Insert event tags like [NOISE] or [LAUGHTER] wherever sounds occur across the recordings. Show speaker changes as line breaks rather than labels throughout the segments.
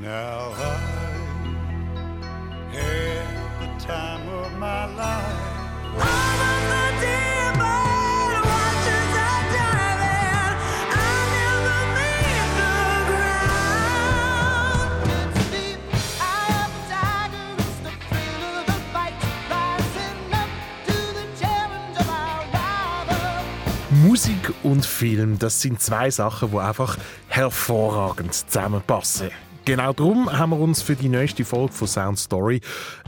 Now I had the time of my life.
Musik und Film, das sind zwei Sachen, die einfach hervorragend zusammenpassen. Genau darum haben wir uns für die nächste Folge von Sound Story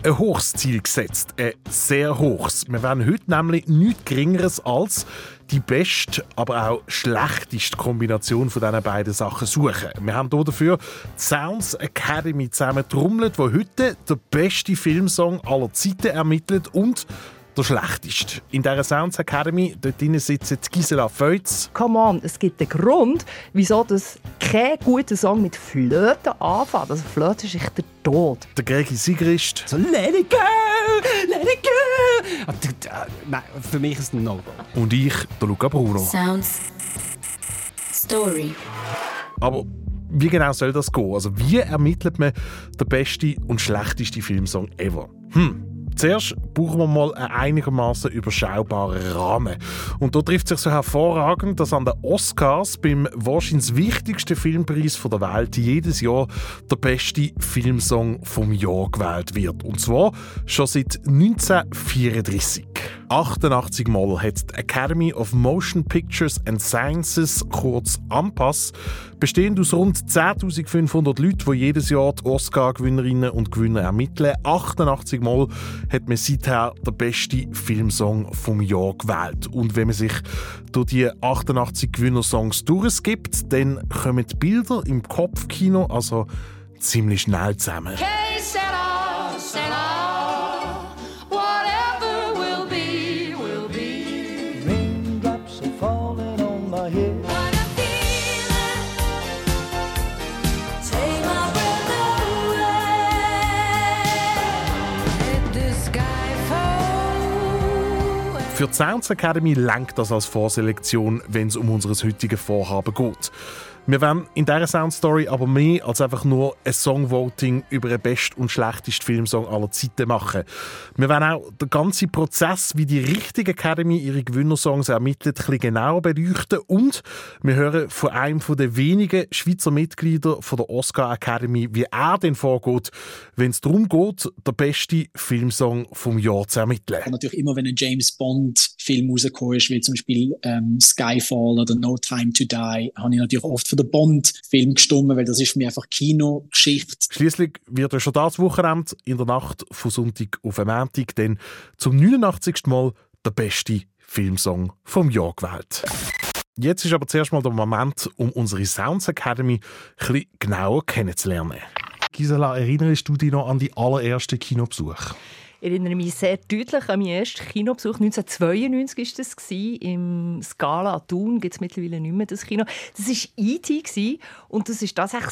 ein hohes Ziel gesetzt. Ein sehr hohes. Wir werden heute nämlich nichts Geringeres als die beste, aber auch schlechteste Kombination von diesen beiden Sachen suchen. Wir haben hier dafür die Sounds Academy zusammen trommelt, wo heute der beste Filmsong aller Zeiten ermittelt und der schlechteste. In dieser Sounds Academy dort drinnen sitzt Gisela Feutz.
Come on, es gibt einen Grund, wieso das kein guter Song mit Flöten anfängt. Also Flöte ist echt der Tod.
Der Gregi Sigrist.
So, let it go, let it go. Ah, ah, Nein, für mich ist es ein No-Go.
Und ich, der Luca Bruno.
Sounds Story.
Aber wie genau soll das gehen? Also wie ermittelt man den besten und schlechtesten Filmsong ever? Hm. Zuerst brauchen wir mal einen einigermaßen überschaubaren Rahmen. Und da trifft sich so hervorragend, dass an den Oscars beim wahrscheinlich wichtigsten Filmpreis der Welt jedes Jahr der beste Filmsong vom Jahr gewählt wird. Und zwar schon seit 1934. 88 Mal hat die Academy of Motion Pictures and Sciences, kurz AMPAS, bestehend aus rund 10.500 Leuten, die jedes Jahr die Oscar-Gewinnerinnen und Gewinner ermitteln. 88 Mal hat man seither den besten Filmsong vom Jahr gewählt. Und wenn man sich durch die 88 Gewinnersongs durchgibt, dann kommen die Bilder im Kopfkino also ziemlich schnell zusammen.
Hey,
Für die Sounds Academy lenkt das als Vorselektion, wenn es um unser heutiges Vorhaben geht. Wir wollen in dieser Soundstory aber mehr als einfach nur ein Songvoting über den besten und schlechtesten Filmsong aller Zeiten machen. Wir wollen auch den ganzen Prozess, wie die richtige Academy ihre Gewinnersongs ermittelt, ein bisschen genauer beleuchten und wir hören von einem der wenigen Schweizer Mitglieder von der Oscar Academy, wie er denn vorgeht, wenn es darum geht, den besten Filmsong vom Jahr zu ermitteln.
Natürlich immer, wenn ein James Bond Film rausgekommen ist, wie zum Beispiel ähm, Skyfall oder No Time to Die, habe ich natürlich oft für den Bond Film gestimmt, weil das ist für mich einfach Kinogeschichte.
Schließlich wird ja schon das Wochenende in der Nacht von Sonntag auf Montag dann zum 89. Mal der beste Filmsong vom Jahr gewählt. Jetzt ist aber zuerst mal der Moment, um unsere Sounds Academy ein bisschen genauer kennenzulernen. Gisela, erinnerst du dich noch an die allerersten Kinobesuch?
Ich erinnere mich sehr deutlich an meinen ersten Kinobesuch. 1992 war das. Im Scala Thun gibt es mittlerweile nicht mehr das Kino. Das war E.T. gewesen. und das war tatsächlich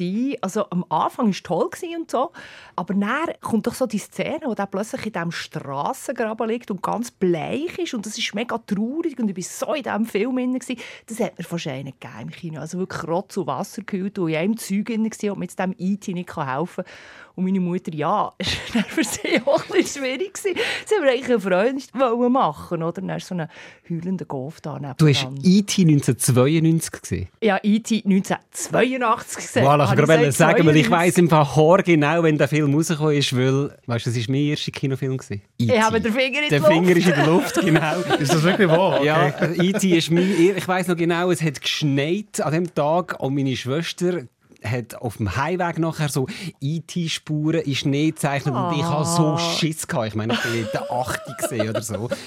ein. Also am Anfang war es toll und so, aber dann kommt doch so die Szene, wo der plötzlich in diesem Strassengraben liegt und ganz bleich ist und das ist mega traurig und ich war so in diesem Film drin. Das hat mir wahrscheinlich nicht gegeben im Kino. Also wirklich Rotz und Wasser gekühlt und in einem Zeug drin war und mit dem E.T. nicht helfen kann. Und meine Mutter, ja, [LAUGHS] es war für sie auch ein bisschen schwierig. gewesen. Sie wollten eigentlich eine Freund machen, oder? Dann ist so ein heulender Golf da neben
Du hast E E.T. 1992 gesehen.
Ja, E.T. 1982 gesehen.
Voilà, ich
Habe
wollte gerade sagen, weil ich
92.
weiss im Fall haar genau, wenn der Film rausgekommen ist, weil, weißt du, das war mein erster Kinofilm. gewesen.
Ich habe den Finger in
Der
Luft.
Finger ist in der Luft, [LAUGHS] genau.
Ist das wirklich wahr?
Ja, E.T. ist mein, ich weiss noch genau, es hat geschneit an dem Tag und meine Schwester hat auf dem Heimweg nachher so E.T.-Spuren in Schnee gezeichnet und ich
Ah.
hatte so Schiss. Gehabt. Ich meine, ich bin in der 8. gesehen oder so. [LAUGHS]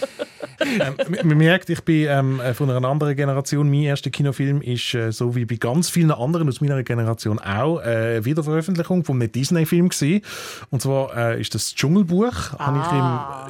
Ähm, man merkt, ich bin ähm, von einer anderen Generation. Mein erster Kinofilm ist, äh, so wie bei ganz vielen anderen aus meiner Generation auch, äh, eine Wiederveröffentlichung von einem Disney-Film gewesen. Und zwar äh, ist das, das Dschungelbuch. Habe ich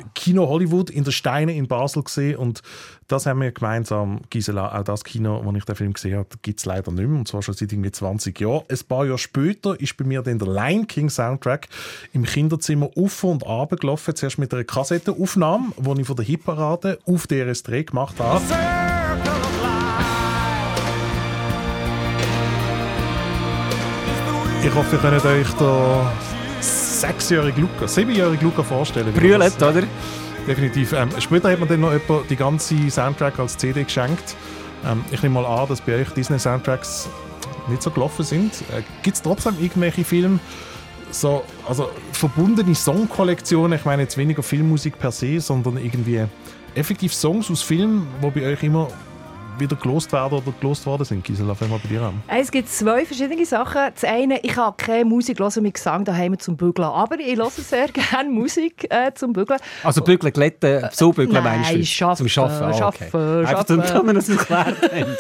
im Kino Hollywood in der Steine in Basel gesehen. Und das haben wir gemeinsam, Gisela, auch das Kino, wo ich den Film gesehen habe, gibt es leider nicht mehr. Und zwar schon seit irgendwie 20 Jahren. Ein paar Jahre später ist bei mir dann der Lion King Soundtrack im Kinderzimmer auf und ab gelaufen. Zuerst mit einer Kassettenaufnahme, die ich von der Hitparade auf DRS3 gemacht habe. Ich hoffe, ihr könnt euch den sechsjährigen Luca, siebenjährigen Luca vorstellen.
Brüllet, oder?
Definitiv. Ähm, später hat man dann noch jemand die ganze Soundtrack als CD geschenkt. Ähm, ich nehme mal an, dass bei euch Disney-Soundtracks nicht so gelaufen sind. Äh, Gibt es trotzdem irgendwelche Filme, so, also verbundene Songkollektionen, ich meine jetzt weniger Filmmusik per se, sondern irgendwie effektiv Songs aus Filmen, die bei euch immer wieder gelost werden oder gelost worden sind. Gisela, fangen wir bei dir an.
Es gibt zwei verschiedene Sachen. Das eine, ich habe keine Musik hören mit Gesang daheim zum Bügeln, aber ich höre sehr [LAUGHS] gerne Musik äh, zum Bügeln.
Also bügeln, glätten, so bügeln
Nein,
meinst du?
schaffen,
Zum Schaffen, ah, okay.
schaffen,
Einfach,
schaffen.
damit wir das erklärt haben.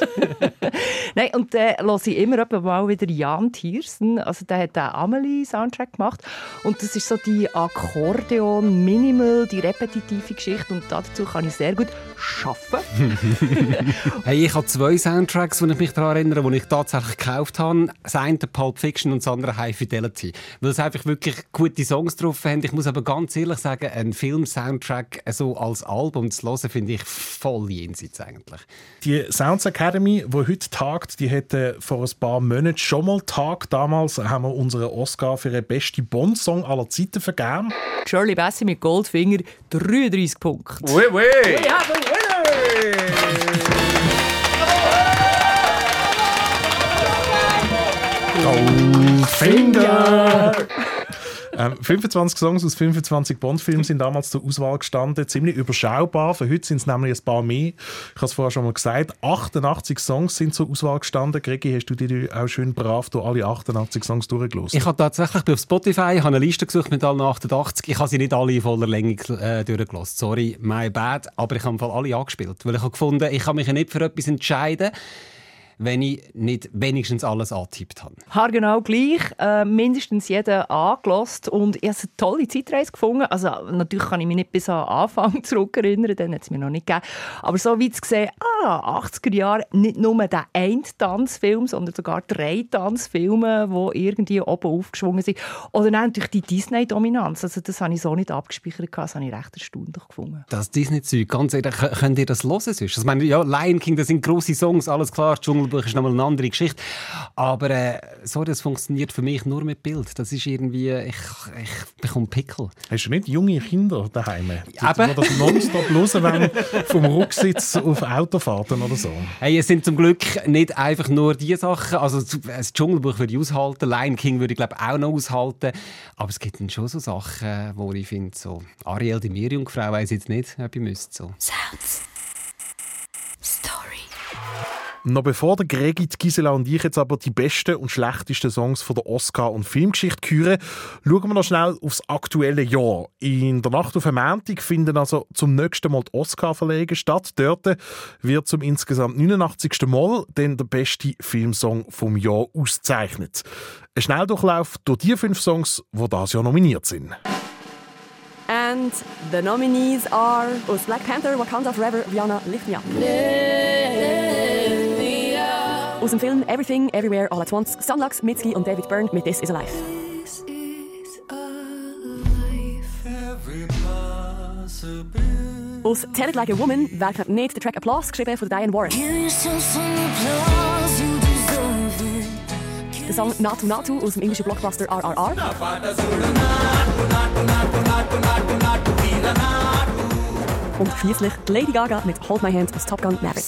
[LAUGHS]
Nein, und dann höre ich immer mal wieder Jan Thiersen. Also der hat den Amelie-Soundtrack gemacht. Und das ist so die Akkordeon, Minimal, die repetitive Geschichte. Und dazu kann ich sehr gut arbeiten. [LAUGHS]
Hey, ich habe zwei Soundtracks, die ich mich daran erinnere, die ich tatsächlich gekauft habe. Das eine Pulp Fiction und das andere High Fidelity. Weil es einfach wirklich gute Songs drauf haben. Ich muss aber ganz ehrlich sagen, einen Film-Soundtrack so als Album zu hören, finde ich voll jenseits eigentlich.
Die Sounds Academy, die heute tagt, die hätte vor ein paar Monaten schon mal tagt. Damals haben wir unseren Oscar für den besten Bond-Song aller Zeiten vergeben.
Shirley Bassey mit Goldfinger, 33 Punkte.
Oui, oui.
We have a winner!
Goldfinger! ähm, 25 Songs aus 25 Bond-Filmen sind damals zur Auswahl gestanden. Ziemlich überschaubar. Für heute sind es nämlich ein paar mehr. Ich habe es vorher schon mal gesagt. 88 Songs sind zur Auswahl gestanden. Gregi, hast du dir auch schön brav durch alle 88 Songs durchgelassen?
Ich habe tatsächlich auf Spotify eine Liste gesucht mit allen 88. Ich habe sie nicht alle in voller Länge äh, durchgelassen. Sorry, my bad. Aber ich habe alle angespielt. Weil ich habe gefunden, ich kann mich ja nicht für etwas entscheiden, wenn ich nicht wenigstens alles angetippt habe.
Haargenau gleich, äh, mindestens jeden angelost und ich habe eine tolle Zeitreise gefunden. Also natürlich kann ich mich nicht bis an Anfang [LAUGHS] zurückerinnern, den hat es mir noch nicht gegeben. Aber so wie zu sehen, ah, 80er Jahre, nicht nur der ein Tanzfilm, sondern sogar drei Tanzfilme, die irgendwie oben aufgeschwungen sind. Oder dann natürlich die Disney-Dominanz. Also das habe ich so nicht abgespeichert, das habe ich recht erstaunlich gefunden.
Das Disney-Zeug, ganz ehrlich, kö- könnt ihr das hören sonst? Ich meine, ja, Lion King, das sind grosse Songs, alles klar, das Dschungelbuch ist nochmal eine andere Geschichte. Aber äh, sorry, das funktioniert für mich nur mit Bild. Das ist irgendwie, ich, ich bekomme Pickel.
Hast du nicht junge Kinder daheim? Die, das nonstop hören wollen, vom Rücksitz auf Autofahrten oder so?
Hey, es sind zum Glück nicht einfach nur die Sachen. Also das Dschungelbuch würde ich aushalten, Lion King würde ich glaube auch noch aushalten. Aber es gibt dann schon so Sachen, wo ich finde, so Ariel, die Meerjungfrau, weiß jetzt nicht, ob ich müsste so.
Sounds.
Noch bevor der Gregi, die Gisela und ich jetzt aber die besten und schlechtesten Songs von der Oscar- und Filmgeschichte küren, schauen wir noch schnell aufs aktuelle Jahr. In der Nacht auf den Montag finden also zum nächsten Mal die Oscar-Verleihungen statt. Dort wird zum insgesamt 89. Mal dann der beste Filmsong vom Jahr ausgezeichnet. Ein Schnelldurchlauf durch die fünf Songs, die dieses Jahr nominiert sind.
And the nominees are aus Black Panther, Wakanda Forever, Rihanna, Lift Me Up. Aus dem Film Everything, Everywhere, All at Once, Sunlux, Mitski und David Byrne mit This Is a Life. Aus Tell It Like a Woman werkt nicht der Track Applause geschrieben von Diane Warren. Der Song Natu Natu aus dem englischen Blockbuster RRR. Und schließlich Lady Gaga mit Hold My Hand aus Top Gun Maverick.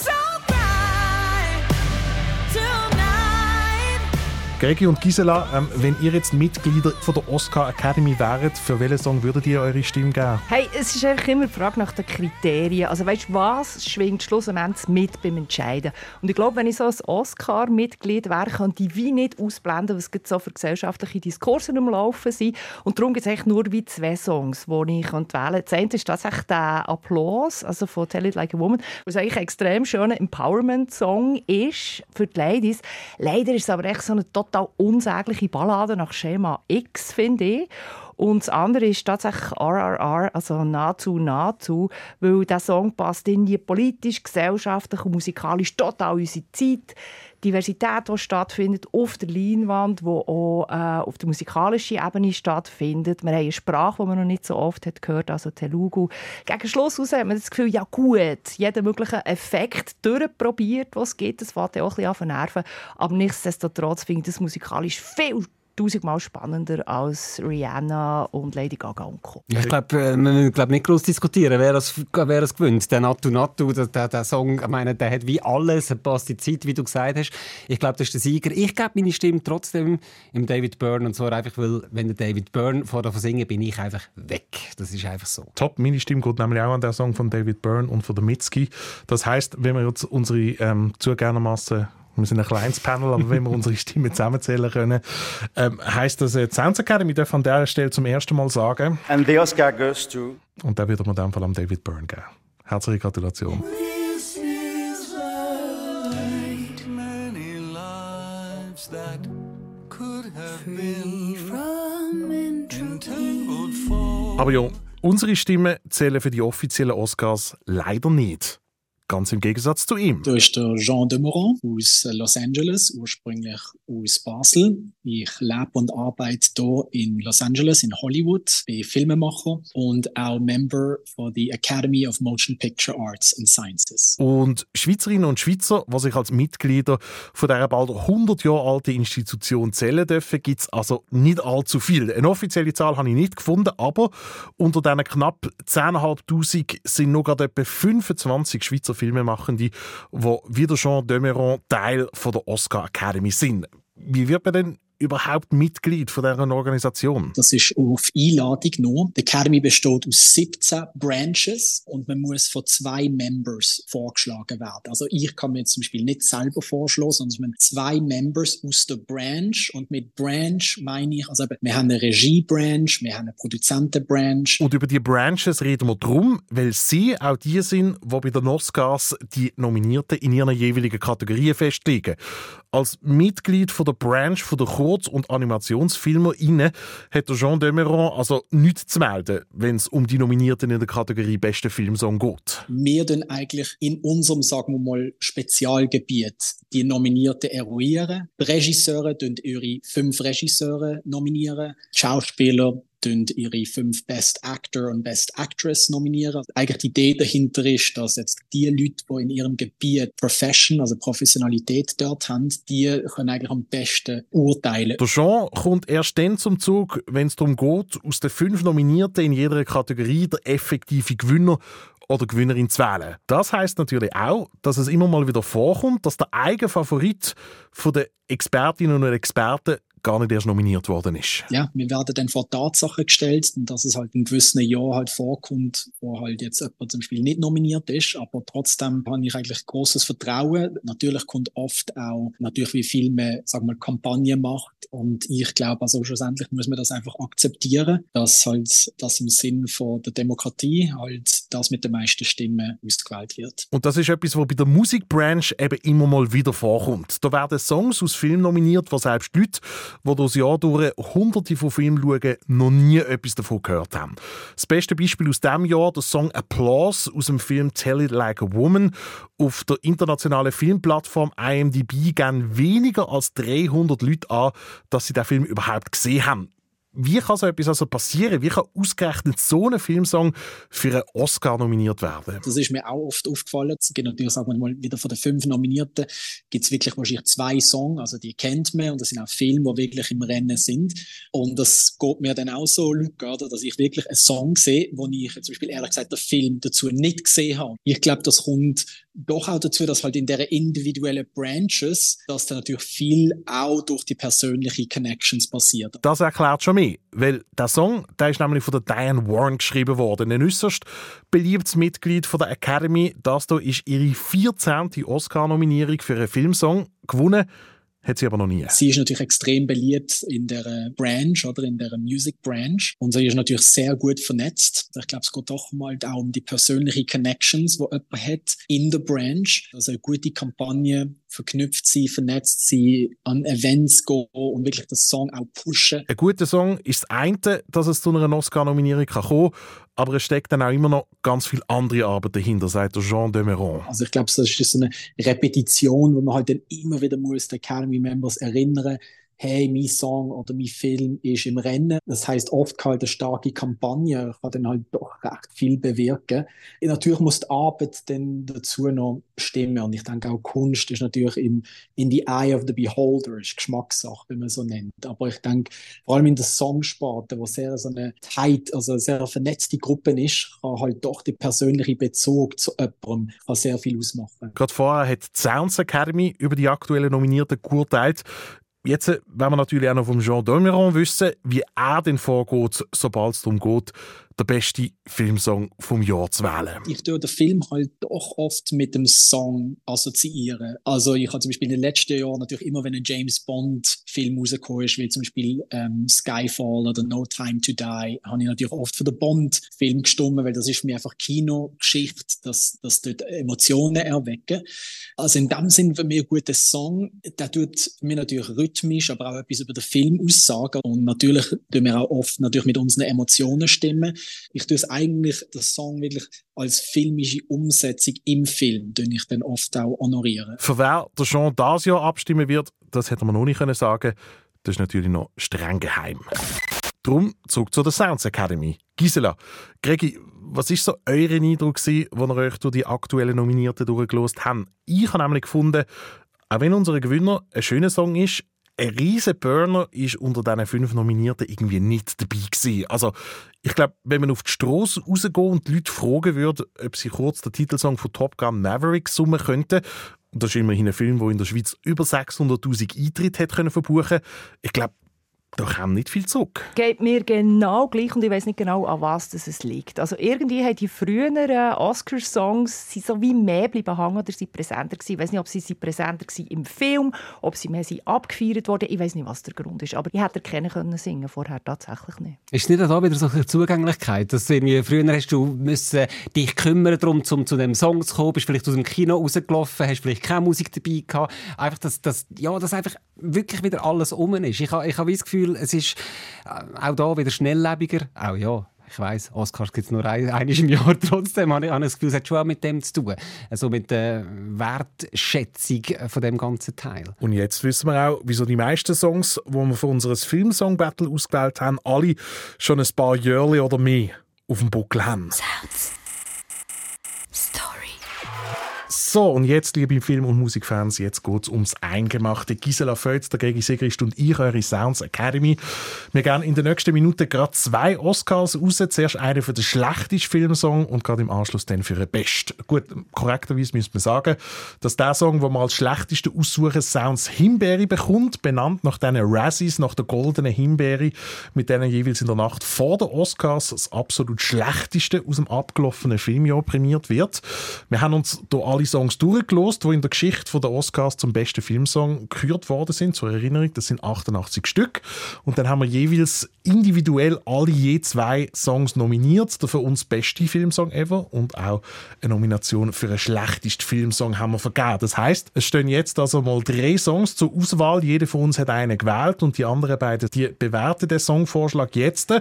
Gregi und Gisela, ähm, wenn ihr jetzt Mitglieder von der Oscar Academy wäret, für welchen Song würdet ihr eure Stimme geben?
Hey, es ist einfach immer die Frage nach den Kriterien. Also weißt du, was schwingt schlussendlich mit beim Entscheiden? Und ich glaube, wenn ich so ein Oscar-Mitglied wäre, könnte ich wie nicht ausblenden, was so für gesellschaftliche Diskurse am Laufen sind. Und darum gibt es eigentlich nur wie zwei Songs, die ich wählen könnte. Das eine ist tatsächlich der Applaus, also von Tell It Like a Woman, was eigentlich ein extrem schöner Empowerment-Song ist für die Ladies. Leider ist es aber echt so eine total unsägliche Ballade nach Schema X, finde ich. Und das andere ist tatsächlich RRR, also nahezu, nahezu, weil der Song passt in die politisch, gesellschaftlich und musikalisch total unsere Zeit. Diversität, die stattfindet auf der Leinwand, die auch äh, auf der musikalischen Ebene stattfindet. Wir haben eine Sprache, die man noch nicht so oft hat gehört, also Telugu. Gegen Schluss raus hat man das Gefühl, ja gut, jeden möglichen Effekt durchprobiert, was es gibt. Das fängt ja auch ein bisschen an nerven. Aber nichtsdestotrotz finde ich das musikalisch viel tausendmal spannender als Rihanna und Lady Gaga und Co.
Ja, ich glaube, äh, wir müssen glaub, nicht groß diskutieren, wer das, wer das gewinnt. Der Natu Natu, der, der, der Song, ich meine, der hat wie alles, er passt die Zeit, wie du gesagt hast. Ich glaube, das ist der Sieger. Ich gebe meine Stimme trotzdem im David Byrne und zwar einfach, weil, wenn der David Byrne vor der singen, bin ich einfach weg. Das ist einfach so.
Top, meine Stimme geht nämlich auch an den Song von David Byrne und von der Mitski. Das heißt, wenn wir jetzt unsere ähm, zugegebenermaßen wir sind ein kleines Panel, aber wenn wir unsere Stimmen zusammenzählen können, ähm, heißt das, äh, die Sounds Academy darf an dieser Stelle zum ersten Mal sagen.
And the Oscar goes to.
Und da wird man dem Fall am David Byrne geben. Herzliche Gratulation. Aber ja, unsere Stimmen zählen für die offiziellen Oscars leider nicht. Ganz im Gegensatz zu ihm.
Da ist der Jean Demeron aus Los Angeles, ursprünglich aus Basel. Ich lebe und arbeite hier in Los Angeles, in Hollywood, bin Filmemacher und auch Member for the Academy of Motion Picture Arts and Sciences.
Und Schweizerinnen und Schweizer, die sich als Mitglieder von dieser bald 100 Jahre alten Institution zählen dürfen, gibt es also nicht allzu viel. Eine offizielle Zahl habe ich nicht gefunden, aber unter diesen knapp 10'500 sind noch gerade etwa 25 Schweizer Filmemachende, die wie der Jean Demeron Teil von der Oscar Academy sind. Wie wird man denn überhaupt Mitglied von dieser Organisation?
Das ist auf Einladung nur. Die Academy besteht aus 17 Branches und man muss von zwei Members vorgeschlagen werden. Also ich kann mir jetzt zum Beispiel nicht selber vorschlagen, sondern man zwei Members aus der Branch und mit Branch meine ich, also wir haben eine Regie-Branch, wir haben eine Produzenten-Branch.
Und über die Branches reden wir drum, weil sie auch die sind, die bei den Oscars die Nominierten in ihren jeweiligen Kategorien festlegen. Als Mitglied von der Branch von der Kurz- und Animationsfilmer inne hat Jean Demeron also nichts zu melden, wenn es um die Nominierten in der Kategorie Beste Filmsong geht.
Wir dann eigentlich in unserem, sagen wir mal, Spezialgebiet die Nominierten eruieren. Die Regisseure tun ihre fünf Regisseure nominieren. Die Schauspieler ihre fünf Best Actor und Best Actress nominieren. Eigentlich die Idee dahinter ist, dass jetzt die Leute, die in ihrem Gebiet Profession, also Professionalität dort haben, die können eigentlich am besten urteilen.
Der Jean kommt erst dann zum Zug, wenn es darum geht, aus den fünf Nominierten in jeder Kategorie der effektive Gewinner oder Gewinnerin zu wählen. Das heißt natürlich auch, dass es immer mal wieder vorkommt, dass der eigene Favorit von den Expertinnen und Experten gar nicht erst nominiert worden ist.
Ja, wir werden dann vor Tatsachen gestellt, dass es halt in gewissen Jahren halt vorkommt, wo halt jetzt jemand zum Beispiel nicht nominiert ist, aber trotzdem habe ich eigentlich großes Vertrauen. Natürlich kommt oft auch natürlich, wie viel man, sagen wir, Kampagnen macht und ich glaube, also schlussendlich muss man das einfach akzeptieren, dass halt das im Sinn von der Demokratie halt das mit den meisten Stimmen ausgewählt wird.
Und das ist etwas, was bei der Musikbranche eben immer mal wieder vorkommt. Da werden Songs aus Filmen nominiert, wo selbst Leute, die durchs Jahr durch hunderte von Filmen schauen, noch nie etwas davon gehört haben. Das beste Beispiel aus diesem Jahr, der Song Applause aus dem Film Tell It Like a Woman. Auf der internationalen Filmplattform IMDb gehen weniger als 300 Leute an, dass sie den Film überhaupt gesehen haben. Wie kann so etwas also passieren? Wie kann ausgerechnet so ein Filmsong für einen Oscar nominiert werden?
Das ist mir auch oft aufgefallen. Es gibt natürlich, sagen wir mal, wieder von den fünf Nominierten gibt es wirklich wahrscheinlich zwei Songs, also die kennt man und das sind auch Filme, die wirklich im Rennen sind. Und das geht mir dann auch so, Luca, dass ich wirklich einen Song sehe, wo ich zum Beispiel ehrlich gesagt den Film dazu nicht gesehen habe. Ich glaube, das kommt doch auch dazu, dass halt in der individuellen Branches, dass da natürlich viel auch durch die persönlichen Connections passiert.
Das erklärt schon mehr, weil der Song, der ist nämlich von der Diane Warren geschrieben worden, ein äußerst beliebtes Mitglied von der Academy. Das hier ist ihre 14. Oscar-Nominierung für einen Filmsong. Gewonnen hat sie aber noch nie.
Sie ist natürlich extrem beliebt in der Branch oder in der Music Branch und sie ist natürlich sehr gut vernetzt. Ich glaube, es geht doch mal auch um die persönlichen Connections, die jemand hat in der Branch. Also eine gute Kampagne verknüpft sie, vernetzt sie, an Events gehen und wirklich den Song auch pushen.
Ein guter Song ist das eine, dass es zu einer Oscar-Nominierung kann kommen aber es steckt dann auch immer noch ganz viel andere Arbeit dahinter, sagt Jean Demeron.
Also ich glaube, das ist so eine Repetition, wo man halt dann immer wieder muss, die Academy Members erinnern, hey, mein Song oder mein Film ist im Rennen. Das heißt oft halt eine starke Kampagne kann dann halt doch recht viel bewirken. Natürlich muss die Arbeit dann dazu noch stimmen und ich denke auch Kunst ist natürlich im, in the eye of the beholder, ist Geschmackssache, wenn man so nennt. Aber ich denke, vor allem in der Songsparte, wo sehr so eine tight, also sehr vernetzte Gruppe ist, kann halt doch der persönliche Bezug zu jemandem kann sehr viel ausmachen.
Gerade vorher hat die Sounds Academy über die aktuellen Nominierten geurteilt. Jetzt wollen wir natürlich auch noch vom Jean Domeron wissen, wie er denn vorgeht, sobald es darum geht, der beste Filmsong vom Jahr zu wählen.
Ich tue den Film halt doch oft mit dem Song assoziieren. Also ich habe zum Beispiel in den letzten Jahren natürlich immer, wenn ein James Bond Film rausgekommen ist, wie zum Beispiel ähm, Skyfall oder No Time to Die, habe ich natürlich oft für den Bond Film gestimmt, weil das ist für mich einfach Kinogeschichte, dass, dass dort Emotionen erwecken. Also in dem Sinn für mich ein guter Song, der tut mir natürlich rhythmisch, aber auch etwas über den Film aussagen und natürlich tun wir auch oft natürlich mit unseren Emotionen stimmen. Ich tue es eigentlich, den Song wirklich als filmische Umsetzung im Film, tue ich dann oft auch honorieren.
Für wer der Jean dieses Jahr abstimmen wird, das hätte man noch nicht können sagen. Das ist natürlich noch streng geheim. Drum zurück zu der Sounds Academy. Gisela, Gregi, was ist so euer Eindruck als ihr euch durch die aktuellen Nominierten durchgelost habt? Ich habe nämlich gefunden, auch wenn unser Gewinner ein schöner Song ist, ein riesen Burner ist unter diesen fünf Nominierten irgendwie nicht dabei gewesen. Also ich glaube, wenn man auf die Straße rausgeht und die Leute fragen würde, ob sie kurz den Titelsong von Top Gun Maverick summen könnten, und das ist immerhin ein Film, der in der Schweiz über 600'000 Eintritte hat können verbuchen Ich glaube, da kam nicht viel zurück.
Geht mir genau gleich und ich weiß nicht genau, an was das es liegt. Also irgendwie haben die früheren Oscar-Songs so wie mehr bleiben hängen oder sind präsenter gewesen. Ich weiß nicht, ob sie sind präsenter waren im Film, ob sie mehr sind abgefeiert wurden. Ich weiß nicht, was der Grund ist. Aber ich hätte erkennen können singen vorher tatsächlich nicht.
Ist nicht da wieder so eine Zugänglichkeit? Dass irgendwie, früher hast du müssen dich kümmern darum, um zu dem Song zu kommen, bist vielleicht aus dem Kino rausgelaufen, hast vielleicht keine Musik dabei gehabt. Einfach, dass, dass, ja, dass einfach wirklich wieder alles um ist. Ich habe ich hab das Gefühl, es ist äh, auch da wieder schnelllebiger. Auch ja, ich weiß, Oscars gibt es nur ein, einmal im Jahr. [LAUGHS] Trotzdem habe ich, habe ich das Gefühl, es hat schon auch mit dem zu tun. Also mit der Wertschätzung von dem ganzen Teil.
Und jetzt wissen wir auch, wieso die meisten Songs, die wir für unser Filmsong-Battle ausgewählt haben, alle schon ein paar Jahre oder mehr auf dem Buckel haben.
Sounds.
So, und jetzt, liebe Film- und Musikfans, jetzt geht es ums Eingemachte. Gisela Völz, der Gregi Sigrist und ich, eure Sounds Academy. Wir gehen in den nächsten Minuten gerade zwei Oscars raus. Zuerst einen für den schlechtesten Filmsong und gerade im Anschluss dann für den besten. Gut, korrekterweise müsste man sagen, dass der Song, der mal als schlechteste aussuchen, Sounds Himbeere bekommt, benannt nach diesen Razzies, nach der goldenen Himbeere, mit denen jeweils in der Nacht vor den Oscars das absolut schlechteste aus dem abgelaufenen Filmjahr prämiert wird. Wir haben uns hier alle Songs durchgelost, die in der Geschichte der Oscars zum besten Filmsong gekürt worden sind. Zur Erinnerung, das sind 88 Stück. Und dann haben wir jeweils individuell alle je zwei Songs nominiert. Der für uns beste Filmsong ever und auch eine Nomination für einen schlechtesten Filmsong haben wir vergeben. Das heißt, es stehen jetzt also mal drei Songs zur Auswahl. Jeder von uns hat einen gewählt und die anderen beiden, die bewerten den Songvorschlag jetzt.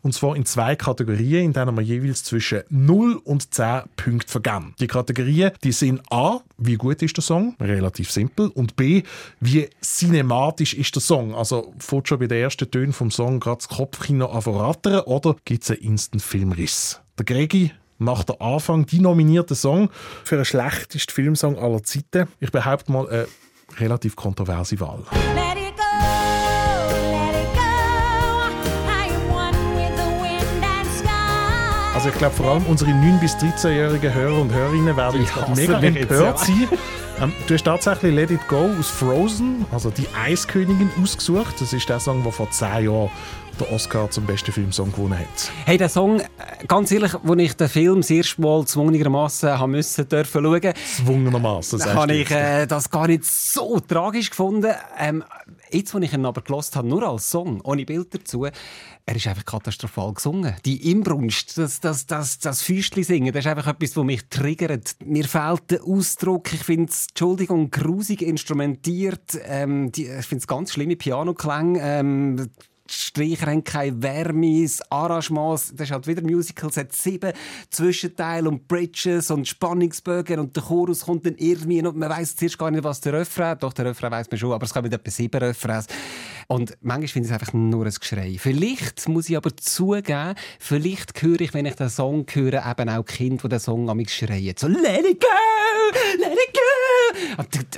Und zwar in zwei Kategorien, in denen wir jeweils zwischen 0 und 10 Punkte vergeben. Die Kategorien, die sind A, wie gut ist der Song? Relativ simpel. Und B, wie cinematisch ist der Song? Also, fängt schon bei den ersten Tönen vom Song gerade das Kopfkino an rattern oder gibt es einen Instant-Filmriss? Der Gregi macht der Anfang die nominierte Song für den schlechtesten Filmsong aller Zeiten. Ich behaupte mal, eine relativ kontroverse Wahl.
Let
Also ich glaube, vor allem unsere 9- bis 13-jährigen Hörer und Hörerinnen werden jetzt
hassen
mega empört
ja.
sein. Ähm, du hast tatsächlich Let It Go aus Frozen, also die Eiskönigin, ausgesucht. Das ist der Song, der vor 10 Jahren den Oscar zum besten Filmsong gewonnen hat.
Hey, der Song, äh, ganz ehrlich, als ich den Film das erste Mal zwungenermassen haben müssen dürfen schauen,
Zwungenermassen.
habe ich äh, das gar nicht so tragisch gefunden. Ähm, jetzt, als ich ihn aber gelost habe, nur als Song, ohne Bild dazu, er ist einfach katastrophal gesungen. Die Inbrunst, das, das, das, das Füßchen singen, das ist einfach etwas, was mich triggert. Mir fehlt der Ausdruck. Ich finde es, Entschuldigung, grusig instrumentiert. Ähm, die, ich finde es ganz schlimme Pianoklänge. Ähm, die Streicher haben keine Wärme, das Arrangement, das ist halt wieder Musical, es hat sieben Zwischenteile und Bridges und Spannungsbögen und der Chorus kommt dann irgendwie und man weiß zuerst gar nicht, was der Refrain, doch der Refrain weiß man schon, aber es kommen etwa sieben Refrains. Und manchmal finde ich es einfach nur ein Geschrei. Vielleicht muss ich aber zugeben, vielleicht höre ich, wenn ich den Song höre, eben auch Kinder, die den Song an mich schreien. So, let it go, let it go.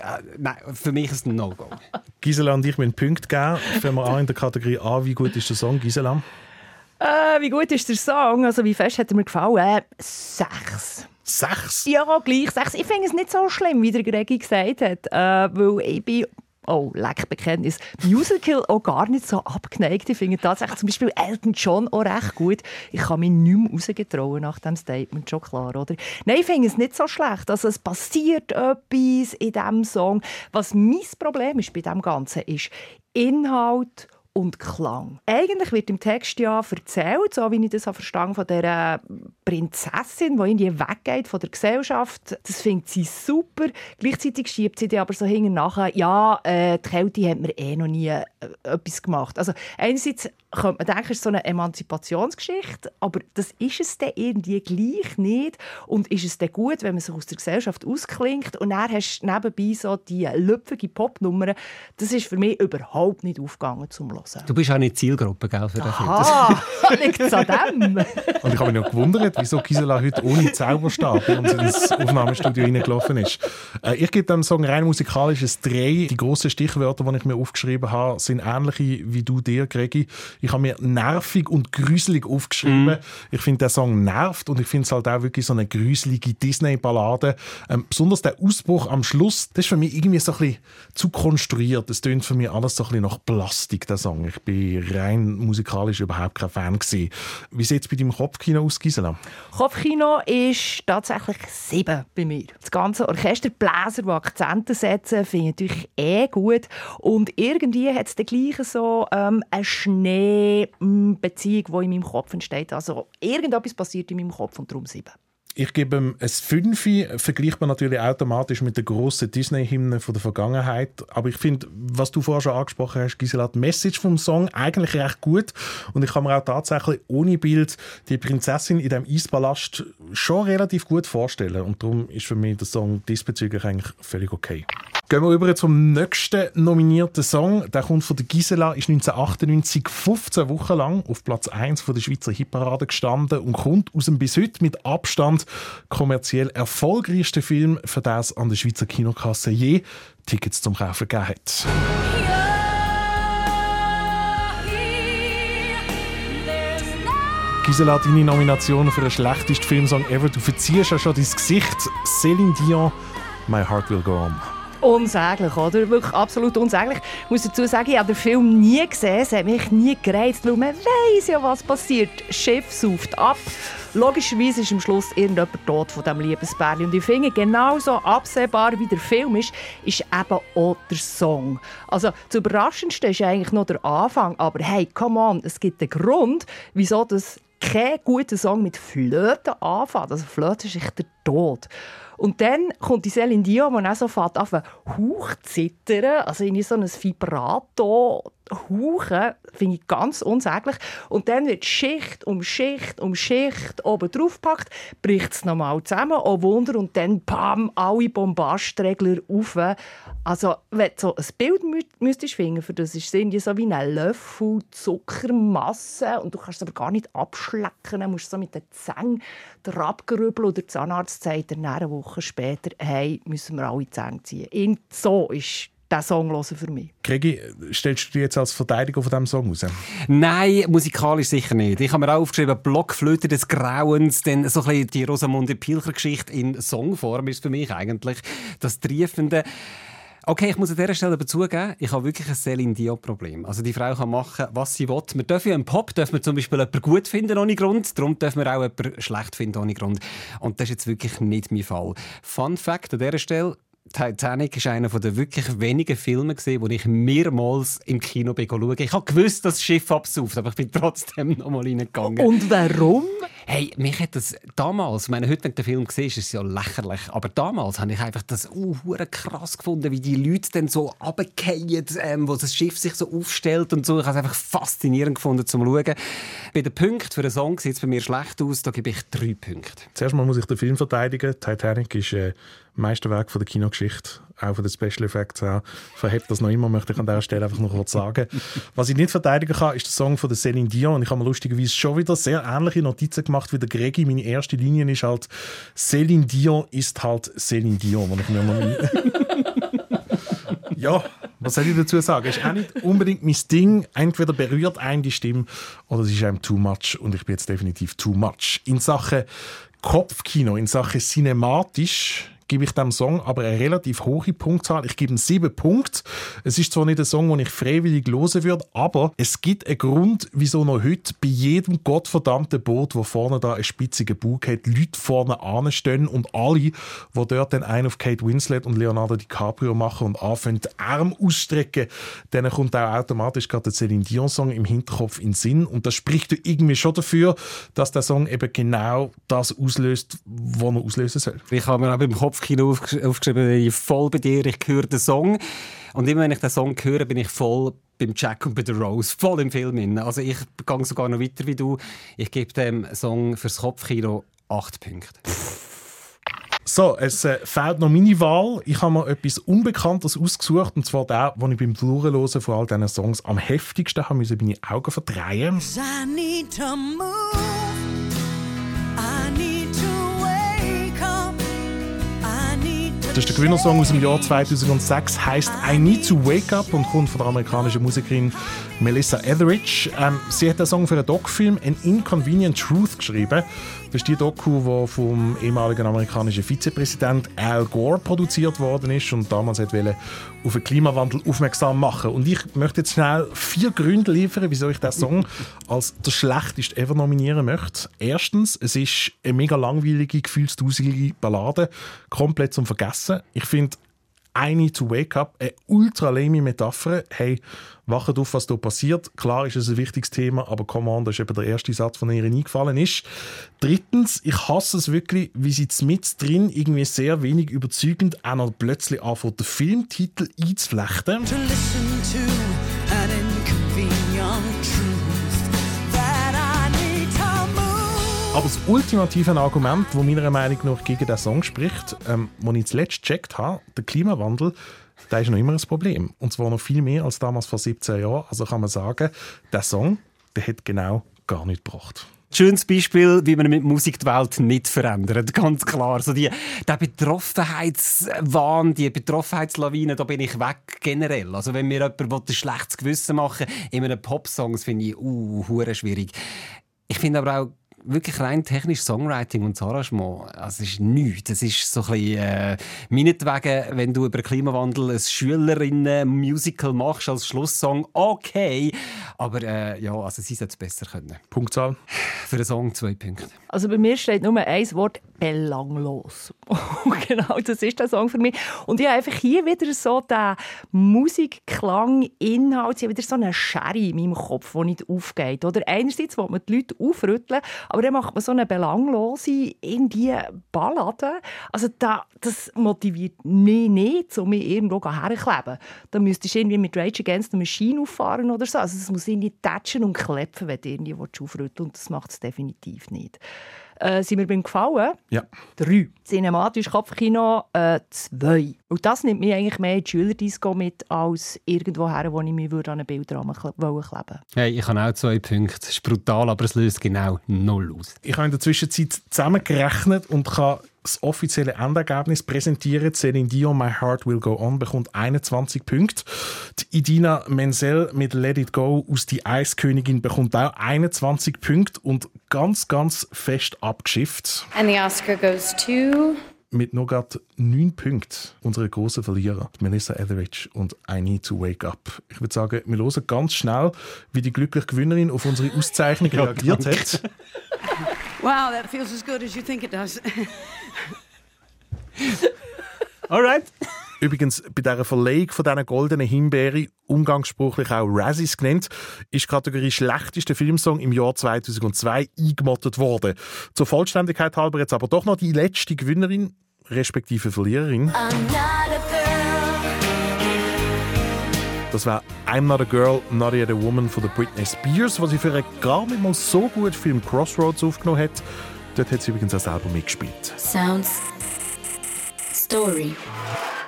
Äh, nein, für mich ist es ein No-Go.
Gisela und ich müssen Punkte geben. Fangen wir an in der Kategorie A. Wie gut ist der Song, Gisela?
Äh, wie gut ist der Song? Also wie fest hat er mir gefallen? Äh, sechs.
Sechs.
Ja, gleich sechs. Ich finde es nicht so schlimm, wie der Gregi gesagt hat, äh, weil ich bin Oh, leck Bekenntnis. Musical auch gar nicht so abgeneigt. Ich finde tatsächlich zum Beispiel Elton John auch recht gut. Ich kann mich nicht mehr rausgetrauen nach dem Statement, schon klar, oder? Nein, ich finde es nicht so schlecht. Also es passiert etwas in diesem Song. Was mein Problem ist bei dem Ganzen, ist Inhalt und Klang. Eigentlich wird im Text ja erzählt, so wie ich das verstanden von der Prinzessin, die irgendwie weggeht von der Gesellschaft. Das findet sie super. Gleichzeitig schiebt sie die aber so hinten nachher, ja, äh, die Kälte hat mir eh noch nie äh, etwas gemacht. Also einerseits könnte man denken, es ist so eine Emanzipationsgeschichte, aber das ist es dann irgendwie gleich nicht. Und ist es dann gut, wenn man sich aus der Gesellschaft ausklingt und dann hast du nebenbei so die lüpfige Popnummern. Das ist für mich überhaupt nicht aufgegangen zum Hören.
Du bist auch nicht Zielgruppe, gell, für den Film.
Ah, liegt an dem?
Und ich habe mich noch gewundert, wieso Gisela heute ohne Zauberstab bei uns ins Aufnahmestudio reingelaufen ist. Äh, ich gebe dem Song rein musikalisches Drei. Die grossen Stichwörter, die ich mir aufgeschrieben habe, sind ähnliche wie du dir, Gregi. Ich habe mir nervig und gruselig aufgeschrieben. Ich finde, der Song nervt und ich finde es halt auch wirklich so eine gruselige Disney-Ballade. Ähm, besonders der Ausbruch am Schluss, das ist für mich irgendwie so ein bisschen zu konstruiert. Das tönt für mich alles so ein bisschen nach Plastik, der Song. Ich bin rein musikalisch überhaupt kein Fan gewesen. Wie sieht es bei deinem Kopfkino aus, Gisela?
Kopfkino ist tatsächlich sieben bei mir. Das ganze Orchester, Bläser, die Akzente setzen, finde ich natürlich eh gut. Und irgendwie hat es dann gleich so ähm, eine Schneebeziehung, die in meinem Kopf entsteht. Also irgendetwas passiert in meinem Kopf und darum sieben.
Ich gebe ihm ein Fünfi, vergleicht man natürlich automatisch mit der grossen Disney-Hymne der Vergangenheit. Aber ich finde, was du vorher schon angesprochen hast, Gisela, die Message vom Song eigentlich recht gut. Und ich kann mir auch tatsächlich ohne Bild die Prinzessin in dem Eispalast schon relativ gut vorstellen. Und darum ist für mich der Song diesbezüglich eigentlich völlig okay. Gehen wir über zum nächsten nominierten Song. Der kommt von der Gisela, ist 1998 15 Wochen lang auf Platz 1 von der Schweizer Hitparade gestanden und kommt aus dem bis heute mit Abstand kommerziell erfolgreichsten Film, für den es an der Schweizer Kinokasse je Tickets zum Kaufen gegeben hat. Gisela, deine Nomination für den schlechtesten Filmsong ever. Du verziehst ja schon dein Gesicht. Céline Dion, My Heart Will Go On.
Unsäglich, oder? Wirklich absolut unsäglich. Ich muss dazu sagen, ich habe den Film nie gesehen. Es hat mich nie gereizt, weil man weiss ja, was passiert. Schiff sauft ab. Logischerweise ist am Schluss irgendjemand tot von diesem Liebespärchen. Und ich finde, genauso absehbar wie der Film ist, ist eben auch der Song. Also, das Überraschendste ist eigentlich noch der Anfang. Aber hey, come on, es gibt einen Grund, wieso das kein guter Song mit Flöten anfängt. Also, Flöte ist echt der Tod. Und dann kommt die Céline Dion, die auch so fährt, auf Hauch zittern, also in so ein Vibrato hauchen, finde ich ganz unsäglich. Und dann wird Schicht um Schicht um Schicht oben drauf gepackt, bricht es nochmal zusammen, oh Wunder, und dann bam, alle Bombastregler auf. Also, wenn du so ein Bild mü müsstest finden, für das ist es so wie ein Löffel Zuckermasse und du kannst es aber gar nicht abschlecken, du musst so mit den Zähnen abgerübeln und der Zahnarzt sagt dann eine Woche später, hey, müssen wir alle die Zähne ziehen. Und so ist der Song hören für mich.
Gregi, stellst du dich jetzt als Verteidiger von diesem Song raus?
Nein, musikalisch sicher nicht. Ich habe mir auch aufgeschrieben, Blockflöte des Grauens, denn so ein bisschen die Rosamunde Pilcher-Geschichte in Songform ist für mich eigentlich das Triefende. Okay, ich muss an dieser Stelle aber zugeben, ich habe wirklich ein Céline Dion-Problem. Also die Frau kann machen, was sie will. Wir dürfen ja im Pop dürfen wir zum Beispiel jemanden gut finden ohne Grund, darum dürfen wir auch jemanden schlecht finden ohne Grund. Und das ist jetzt wirklich nicht mein Fall. Fun Fact an dieser Stelle, Titanic ist einer der wirklich wenigen Filme, gewesen, wo ich mehrmals im Kino bin schauen. Ich habe gewusst, dass das Schiff absauft, aber ich bin trotzdem [LAUGHS] noch mal reingegangen.
Und warum?
Hey, mich hat das damals, ich meine, heute, wenn du den Film siehst, ist es ja lächerlich, aber damals habe ich einfach das uh, hure krass gefunden, wie die Leute dann so runterfallen, ähm, wo das Schiff sich so aufstellt und so. Ich habe es einfach faszinierend gefunden zum Schauen. Bei den Punkten für einen Song sieht es bei mir schlecht aus, da gebe ich drei Punkte.
Zuerst mal muss ich den Film verteidigen. Titanic ist äh, Meisterwerk von der Kinogeschichte. auch von den Special Effects her, verhebt das noch immer, möchte ich an dieser Stelle einfach noch kurz sagen. Was ich nicht verteidigen kann, ist der Song von der Celine Dion und ich habe mir lustigerweise schon wieder sehr ähnliche Notizen gemacht wie der Gregi. Meine erste Linie ist halt Celine Dion ist halt Celine Dion, ich mir mal [LAUGHS] ja, was soll ich dazu sagen? Ist auch nicht unbedingt mein Ding. Entweder berührt einen die Stimme oder es ist einem too much und ich bin jetzt definitiv too much. In Sachen Kopfkino, in Sachen cinematisch gebe ich dem Song aber eine relativ hohe Punktzahl. Ich gebe ihm sieben Punkte. Es ist zwar nicht ein Song, den ich freiwillig hören würde, aber es gibt einen Grund, wieso noch heute bei jedem gottverdammten Boot, wo vorne da einen spitzigen Bug hat, Leute vorne anstehen und alle, die dort dann einen auf Kate Winslet und Leonardo DiCaprio machen und anfangen, die Arme ausstrecken, dann kommt auch automatisch gerade der Celine Dion-Song im Hinterkopf in den Sinn. Und das spricht irgendwie schon dafür, dass der Song eben genau das auslöst, was er auslösen soll.
Ich habe mir auch beim Kopfkino aufgesch- aufgeschrieben, ich bin voll bei dir, ich höre den Song. Und immer wenn ich den Song höre, bin ich voll beim Jack und bei der Rose, voll im Film. Drin. Also ich gehe sogar noch weiter wie du. Ich gebe dem Song fürs Kopfkino 8 Punkte.
So, es äh, fehlt noch meine Wahl. Ich habe mir etwas Unbekanntes ausgesucht, und zwar der, den ich beim Durchhören von all diesen Songs am heftigsten habe müssen meine Augen verdrehen.
I
Das ist der Gewinnersong aus dem Jahr 2006, heißt I Need to Wake Up und kommt von der amerikanischen Musikerin Melissa Etheridge. Ähm, sie hat den Song für einen Doc-Film An Inconvenient Truth geschrieben. Das ist die Doku, die vom ehemaligen amerikanischen Vizepräsident Al Gore produziert worden ist und damals wollte auf den Klimawandel aufmerksam machen. Und ich möchte jetzt schnell vier Gründe liefern, wieso ich den Song als der schlechteste ever nominieren möchte. Erstens, es ist eine mega langweilige, gefühlsduselige Ballade, komplett zum Vergessen. Ich finde, I Need to Wake Up, eine ultra lame Metapher. Hey, wachet auf, was da passiert. Klar ist es ein wichtiges Thema, aber come on, das ist eben der erste Satz, der ihr eingefallen ist. Drittens, ich hasse es wirklich, wie sie mit drin irgendwie sehr wenig überzeugend auch noch plötzlich anfängt, den Filmtitel einzuflechten.
to
Aber das ultimative Argument, das meiner Meinung nach gegen den Song spricht, ähm, das ich zuletzt gecheckt habe, der Klimawandel, der ist noch immer ein Problem. Und zwar noch viel mehr als damals vor 17 Jahren. Also kann man sagen, der Song, der hat genau gar nicht gebracht.
Schönes Beispiel, wie man mit Musik die Welt nicht verändert, ganz klar. So die, der Betroffenheitswahn, die Betroffenheitslawine, da bin ich weg generell. Also wenn mir jemand will, ein schlechtes Gewissen machen in einem Popsong, das finde ich uh, schwierig. Ich finde aber auch wirklich rein technisch Songwriting und das Arrangement, also es ist nichts. Es ist so ein bisschen, äh, meinetwegen, wenn du über Klimawandel ein Schülerinnen-Musical machst als Schlusssong, okay. Aber äh, ja, also sie sollte es besser können.
Punktzahl?
Für den Song zwei Punkte.
Also bei mir steht nur ein Wort belanglos. Und [LAUGHS] genau das ist der Song für mich. Und ich habe einfach hier wieder so den Musikklang, Inhalt, ich habe wieder so eine Schere in meinem Kopf, die nicht aufgeht. Oder einerseits will man die Leute aufrütteln, aber dann macht man so eine belanglose irgendwie Ballade. Also da, das motiviert mich nicht, um mich irgendwo herzukleben. Da müsstest du irgendwie mit Rage Against the Machine auffahren oder so. Also es muss irgendwie tätschen und klepfen, wenn du irgendwie aufrütteln willst. Und das macht es definitiv nicht. Äh, sind wir beim Gefallen?
Ja.
Drei. Cinematisch Kopfkino äh, zwei. Und das nimmt mich eigentlich mehr in die Schülerdisco mit, als irgendwo her, wo ich mich würde an einen Bildrahmen kleben
Hey, ich habe auch zwei Punkte. Es ist brutal, aber es löst genau null aus.
Ich habe in der Zwischenzeit zusammengerechnet und kann das offizielle Endergebnis präsentieren. Celine Dion, My Heart Will Go On, bekommt 21 Punkte. Die Idina Menzel mit Let It Go aus Die Eiskönigin bekommt auch 21 Punkte und ganz, ganz fest abgeschifft.
And the Oscar goes to.
Mit nur gerade 9 Punkten unsere großen Verlierer, Melissa Etheridge und I Need to Wake Up. Ich würde sagen, wir hören ganz schnell, wie die glückliche Gewinnerin auf unsere Auszeichnung reagiert hat. [LAUGHS]
Wow, that feels as good as you think it does. [LAUGHS]
Alright.
Übrigens, bei dieser Verleihung von diesen goldenen Himbeere, umgangssprachlich auch Razzies genannt, ist die Kategorie schlechtester Filmsong im Jahr 2002 eingemottet worden. Zur Vollständigkeit halber jetzt aber doch noch die letzte Gewinnerin, respektive Verliererin.
I'm not a.
Das war I'm Not a Girl, Not Yet a Woman von der Britney Spears, was sie für einen gar nicht mal so guten Film Crossroads aufgenommen hat. Dort hat sie übrigens auch selber mitgespielt.
Sounds. Story.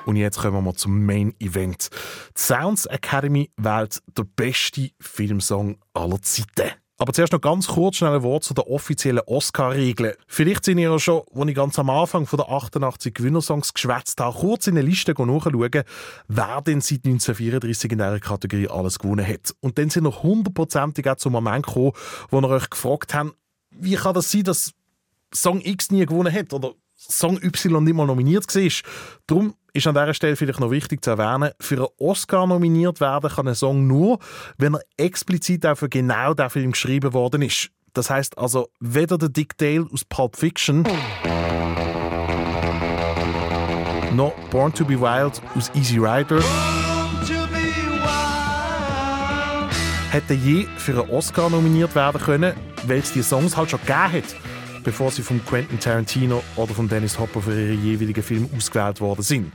Und jetzt kommen wir zum Main Event. Die Sounds Academy wählt der beste Filmsong aller Zeiten. Aber zuerst noch ganz kurz schnell ein Wort zu den offiziellen Oscar-Regeln. Vielleicht sind ihr ja schon, als ich ganz am Anfang von der 88 Gewinnersongs geschwätzt habe, kurz in eine Liste nachschauen, wer denn seit 1934 in dieser Kategorie alles gewonnen hat. Und dann sind noch hundertprozentig auch zum Moment gekommen, wo ihr euch gefragt habt, wie kann das sein, dass Song X nie gewonnen hat oder Song Y nicht mal nominiert war. Darum ist an dieser Stelle vielleicht noch wichtig zu erwähnen, für einen Oscar nominiert werden kann ein Song nur, wenn er explizit auch für genau diesen Film geschrieben worden ist. Das heißt also weder der Dick Dale aus Pulp Fiction noch Born to be Wild aus Easy Rider hätte je für einen Oscar nominiert werden können, weil es die Songs halt schon gegeben hat bevor sie von Quentin Tarantino oder von Dennis Hopper für ihre jeweiligen Filme ausgewählt worden sind.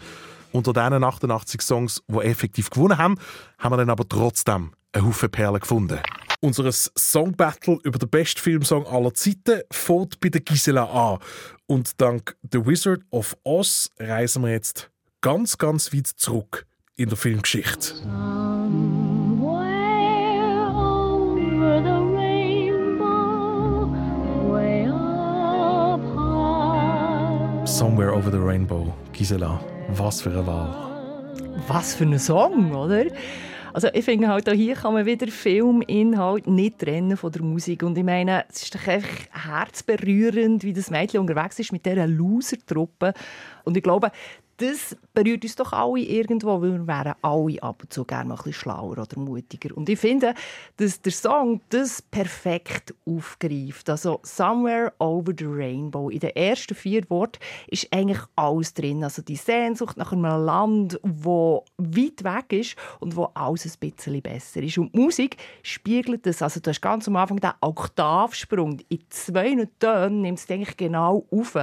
Unter diesen 88 Songs, die effektiv gewonnen haben, haben wir dann aber trotzdem einen Haufen Perlen gefunden. Unser Song Battle über den besten Filmsong aller Zeiten fängt bei der Gisela an. Und dank The Wizard of Oz reisen wir jetzt ganz, ganz weit zurück in der Filmgeschichte. Somewhere Over the Rainbow. Gisela, was für eine Wahl.
Was für ein Song, oder? Also ich finde halt, auch hier kann man wieder Filminhalt nicht trennen von der Musik. Und ich meine, es ist doch einfach herzberührend, wie das Mädchen unterwegs ist mit dieser Loser-Truppe. Und ich glaube, das berührt uns doch alle irgendwo, weil wir wären alle ab und zu gerne mal ein bisschen schlauer oder mutiger. Und ich finde, dass der Song das perfekt aufgreift. Also «Somewhere over the Rainbow». In den ersten vier Worten ist eigentlich alles drin. Also die Sehnsucht nach einem Land, wo weit weg ist und wo alles ein bisschen besser ist. Und die Musik spiegelt das. Also du hast ganz am Anfang den Oktavsprung. In zwei Tönen nimmt es eigentlich genau auf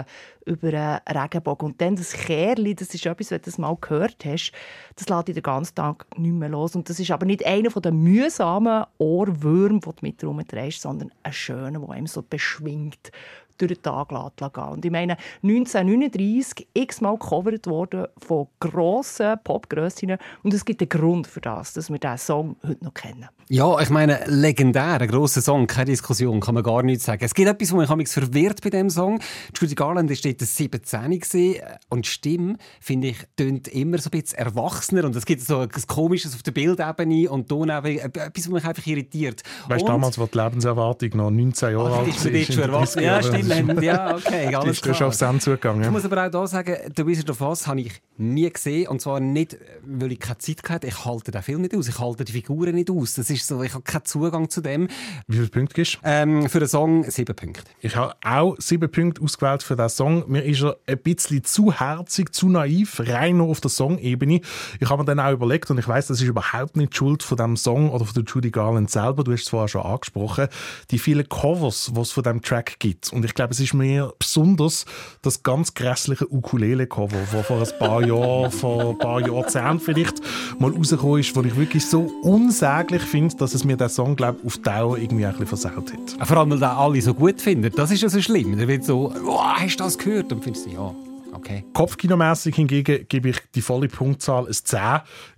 über einen Regenbogen. Und dann das Kerli, das ist etwas, wenn du das mal gehört hast, das lässt dich den ganzen Tag nicht mehr los. Und das ist aber nicht einer der mühsamen Ohrwürmer, die du mit rumträgst, sondern ein schöner, der einem so beschwingt durch den Tag gehen Und ich meine, 1939 x-mal gecovert worden von grossen Popgrössinnen. Und es gibt einen Grund für das, dass wir diesen Song heute noch kennen.
Ja, ich meine, legendär, ein grosser Song, keine Diskussion, kann man gar nichts sagen. Es gibt etwas, was mich verwirrt bei diesem Song. Judy Garland war dort 17 gewesen, und die Stimme, finde ich, tönt immer so ein bisschen erwachsener und es gibt so etwas Komisches auf der Bildebene und Tonebene, etwas, was mich einfach irritiert.
Weißt du, damals, wo die Lebenserwartung noch 19 Jahre alt
war, ist schon erwachsen. Ja, stimmt. Ja, okay, [LAUGHS] alles
klar. Du schon aufs Ende zugegangen.
Ich muss aber auch da sagen, «The Wizard of Oz» habe ich nie gesehen und zwar nicht, weil ich keine Zeit hatte. Ich halte den Film nicht aus, ich halte die Figuren nicht aus. Das ist ist so, ich habe keinen Zugang zu dem.
Wie viele Punkte gibst
du? Ähm, für den Song sieben Punkte.
Ich habe auch sieben Punkte ausgewählt für diesen Song. Mir ist er ein bisschen zu herzig, zu naiv, rein nur auf der Song-Ebene. Ich habe mir dann auch überlegt, und ich weiß, das ist überhaupt nicht die Schuld von dem Song oder von der Judy Garland selber, du hast es vorher schon angesprochen, die vielen Covers, die es von diesem Track gibt. Und ich glaube, es ist mir besonders das ganz grässliche Ukulele-Cover, das vor ein paar Jahren, [LAUGHS] vor ein paar Jahrzehnten vielleicht mal rausgekommen ist, wo ich wirklich so unsäglich finde, dass es mir der Song glaub, auf Dauer irgendwie ein versaut hat.
Vor allem, weil den alle so gut finden. Das ist ja so schlimm. Der wird so, oh, hast du das gehört? Und findest du, ja. Okay.
Kopfkinomässig hingegen gebe ich die volle Punktzahl ein 10.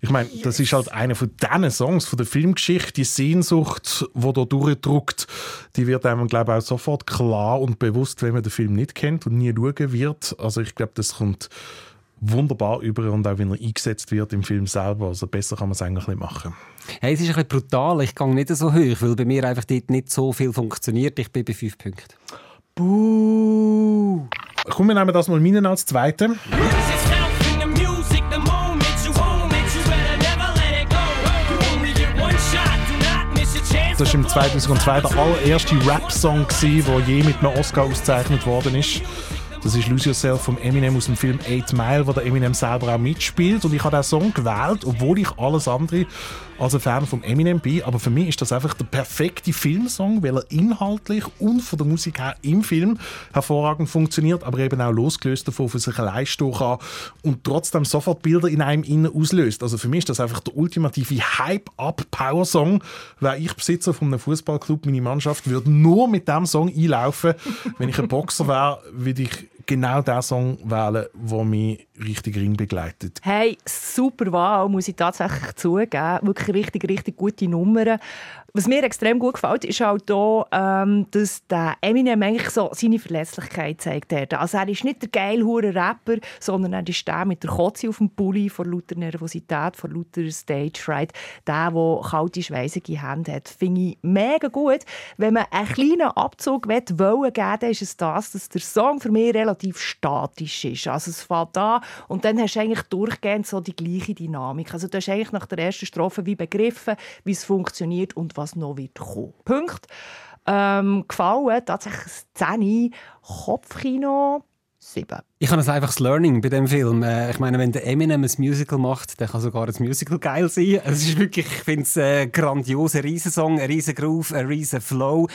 Ich meine, yes. das ist halt einer von diesen Songs von der Filmgeschichte, die Sehnsucht, die da durchdruckt, die wird einem, glaube ich, auch sofort klar und bewusst, wenn man den Film nicht kennt und nie schauen wird. Also ich glaube, das kommt wunderbar über und auch wenn er eingesetzt wird im Film selber. Also besser kann man es eigentlich nicht machen.
Hey, es ist ein bisschen brutal. Ich gehe nicht so hoch, weil bei mir einfach dort nicht so viel funktioniert. Ich bin bei 5 Punkten.
Buh! Komm, wir nehmen das mal meinen als Zweiten. Das war im 2002 der allererste Rap-Song, der je mit einem Oscar ausgezeichnet worden ist. Das ist Lose Yourself vom Eminem aus dem Film Eight Mile, wo der Eminem selber auch mitspielt. Und ich habe den Song gewählt, obwohl ich alles andere als ein Fan von Eminem bin. Aber für mich ist das einfach der perfekte Filmsong, weil er inhaltlich und von der Musik her im Film hervorragend funktioniert, aber eben auch losgelöst davon für sich allein stehen kann und trotzdem sofort Bilder in einem innen auslöst. Also für mich ist das einfach der ultimative Hype-Up-Power-Song. Wäre ich Besitzer von einem Fußballclub, meine Mannschaft würde nur mit dem Song einlaufen. [LAUGHS] Wenn ich ein Boxer wäre, würde ich genau den Song wählen, der mich richtig ring begleitet.
Hey, super Wahl, muss ich tatsächlich zugeben. Wirklich richtig, richtig gute Nummern. Was mir extrem gut gefällt, ist halt auch, ähm, dass der Eminem eigentlich so seine Verletzlichkeit zeigt. Hat. Also er ist nicht der geile hure Rapper, sondern er ist der mit der Kotze auf dem Pulli vor lauter Nervosität, vor lauter Stage Fright. Der, der kalte, schweisige Hände hat. Finde ich mega gut. Wenn man einen kleinen Abzug will, wollen geben, dann ist es das, dass der Song für mich relativ statisch ist. Also es fällt an und dann hast du eigentlich durchgehend so die gleiche Dynamik. Also du hast eigentlich nach der ersten Strophe wie begriffen, wie es funktioniert und was noch wird kommen. Punkt. Ähm, gefallen, tatsächlich 10 Kopfkino 7.
Ich habe ein einfaches Learning bei dem Film. Äh, ich meine, wenn der Eminem ein Musical macht, dann kann sogar ein Musical geil sein. Es ist wirklich, ich finde es äh, ein Riesensong, ein riesen Groove, ein riesen Flow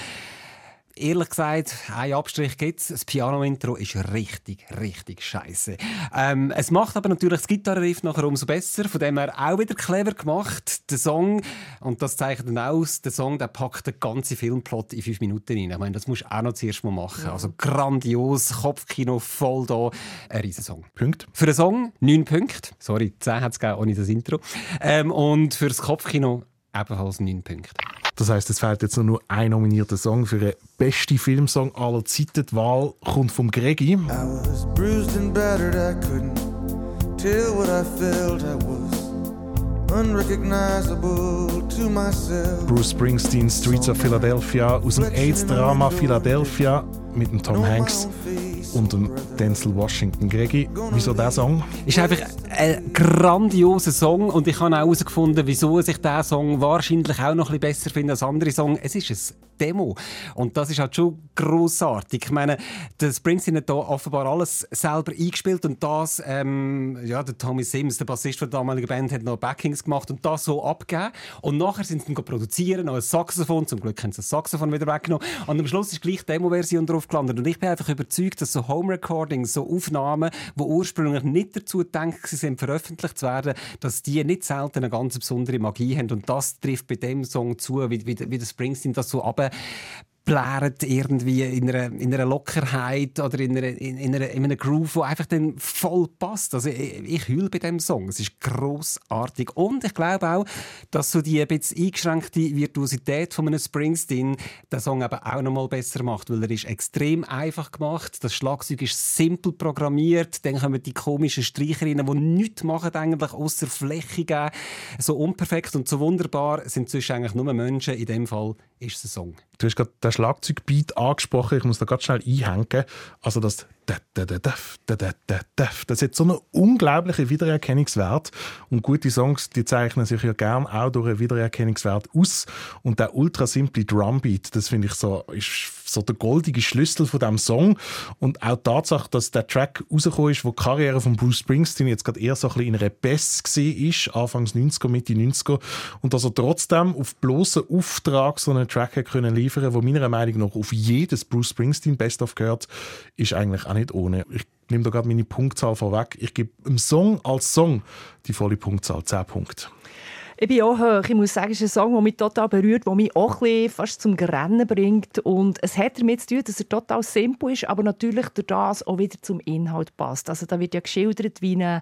ehrlich gesagt, ein Abstrich gibt es. Das Piano-Intro ist richtig, richtig scheiße. Ähm, es macht aber natürlich das Gitarrenriff nachher umso besser. Von dem her auch wieder clever gemacht. Der Song, und das zeichnet dann aus, der Song der packt den ganzen Filmplot in fünf Minuten rein. Ich meine, das musst du auch noch zuerst mal machen. Ja. Also grandios, Kopfkino voll da. Ein Riesensong.
Punkt.
Für den Song neun Punkte. Sorry, zehn hat es ohne das Intro. Ähm, und für das Kopfkino ebenfalls neun Punkte.
Das heißt, es fehlt jetzt nur ein nominierter Song für den besten Filmsong aller Zeiten. Die Wahl kommt vom Gregi.
I was bruised and battered, I couldn't tell what I felt. I was unrecognizable to myself.
Bruce Springsteen, Streets of Philadelphia, aus dem AIDS-Drama Philadelphia mit dem Tom Hanks und dem Denzel Washington. Gregi, wieso dieser Song?
Ist einfach ein grandioser Song und ich habe auch herausgefunden, wieso ich diesen Song wahrscheinlich auch noch ein bisschen besser finde als andere Songs. Es ist ein Demo und das ist halt schon grossartig. Ich meine, der Springsteen hat da offenbar alles selber eingespielt und das, ähm, ja, der Tommy Sims, der Bassist der damaligen Band, hat noch Backings gemacht und das so abgegeben und nachher sind sie dann produzieren, noch ein Saxophon, zum Glück haben sie das Saxophon wieder weggenommen und am Schluss ist gleich Demo-Version drauf gelandet und ich bin einfach überzeugt, dass so Home-Recordings, so Aufnahmen, die ursprünglich nicht dazu gedacht sind, veröffentlicht zu werden, dass die nicht selten eine ganz besondere Magie haben. Und das trifft bei dem Song zu, wie, wie, wie der Springsteen das so runter Äh, blärt irgendwie in einer, in einer Lockerheit oder in, einer, in, einer, in einem Groove, der einfach dann voll passt. Also ich, ich heule bei diesem Song. Es ist grossartig. Und ich glaube auch, dass so die ein bisschen eingeschränkte Virtuosität von einem Springsteen den Song eben auch noch mal besser macht, weil er ist extrem einfach gemacht. Das Schlagzeug ist simpel programmiert. Dann kommen die komischen Streicher rein, die nichts machen eigentlich, außer Fläche geben. So unperfekt und so wunderbar sind zwischen eigentlich nur Menschen. In dem Fall ist es ein Song.
Du hast Schlagzeugbeat angesprochen. Ich muss da ganz schnell einhängen. Also das das hat so einen unglaublichen Wiedererkennungswert. Und gute Songs, die zeichnen sich ja gern auch durch einen Wiedererkennungswert aus. Und der ultra simple Drumbeat, das finde ich so, ist so der goldige Schlüssel von diesem Song. Und auch die Tatsache, dass der Track rausgekommen ist, wo die Karriere von Bruce Springsteen jetzt gerade eher so ein bisschen in einer Bess war, Anfangs 90er, Mitte 90er. Und dass er trotzdem auf bloßen Auftrag so einen Track können liefern, wo meiner Meinung nach auf jedes Bruce Springsteen Best-of gehört, ist eigentlich auch nicht ohne. Ich nehme da gerade meine Punktzahl vorweg. Ich gebe dem Song als Song die volle Punktzahl, 10 Punkte.
Ich bin auch hoch. Ich muss sagen, es ist ein Song, der mich total berührt, der mich auch fast zum Grennen bringt. Und es hat damit zu tun, dass er total simpel ist, aber natürlich durch das auch wieder zum Inhalt passt. Also da wird ja geschildert, wie ein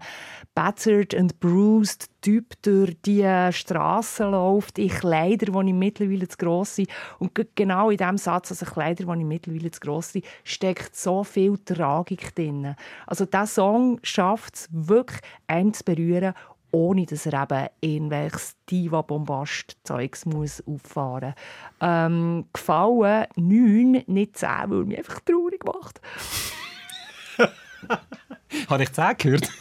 battered and bruised Typ durch die Straßen läuft, in Kleider, die ihm mittlerweile zu gross sind. Und genau in diesem Satz, also Kleider, die ihm mittlerweile zu gross sind, steckt so viel Tragik drin. Also dieser Song schafft es wirklich, einen zu berühren ohne dass er eben irgendwelches Diva-Bombast-Zeugs muss auffahren muss. Ähm, gefallen 9, nicht 10, weil mich einfach traurig macht. [LAUGHS]
Habe ich 10 gehört? [LAUGHS]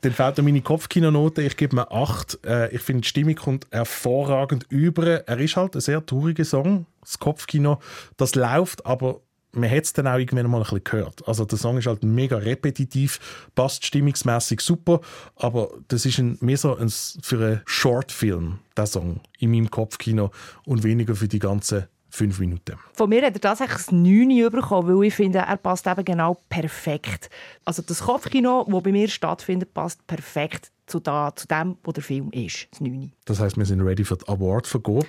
Dann fehlt mir meine Kopfkinonote. Ich gebe mir 8. Äh, ich finde, die Stimmung kommt hervorragend über. Er ist halt ein sehr trauriger Song. Das Kopfkino, das läuft, aber man hat es dann auch irgendwann mal ein bisschen gehört. Also der Song ist halt mega repetitiv, passt stimmungsmäßig super, aber das ist ein, mehr so ein, für einen Shortfilm, der Song, in meinem Kopfkino und weniger für die ganzen fünf Minuten.
Von mir hat er tatsächlich das 9 bekommen, weil ich finde, er passt eben genau perfekt. Also das Kopfkino, das bei mir stattfindet, passt perfekt zu, da, zu dem, wo der Film ist, das 9.
Das heißt, wir sind ready für die Award-Vergabe.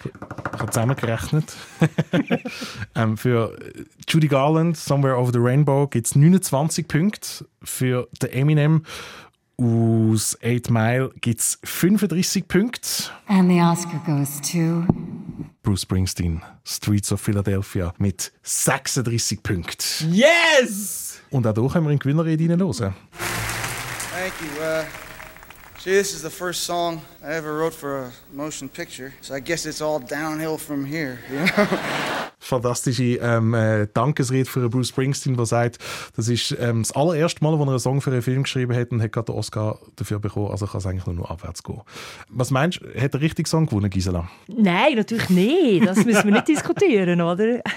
Ich habe zusammengerechnet. [LAUGHS] ähm, für Judy Garland, Somewhere Over the Rainbow, gibt es 29 Punkte. Für den Eminem aus 8 Mile gibt es 35 Punkte.
And the Oscar goes to.
Bruce Springsteen, Streets of Philadelphia, mit 36 Punkten.
Yes!
Und auch hier können wir in die Gewinnerrede hineinhören.
Thank you. Uh, see, this is the first song I ever wrote for a motion picture, so I guess it's all downhill from here. You know? [LAUGHS]
fantastische ähm, äh, Dankesrede für Bruce Springsteen, der sagt, das ist ähm, das allererste Mal, wo er einen Song für einen Film geschrieben hat und hat gerade den Oscar dafür bekommen. Also kann es eigentlich nur noch abwärts gehen. Was meinst du, hat der richtige Song gewonnen, Gisela?
Nein, natürlich nicht. Das müssen wir nicht diskutieren, oder? [LAUGHS]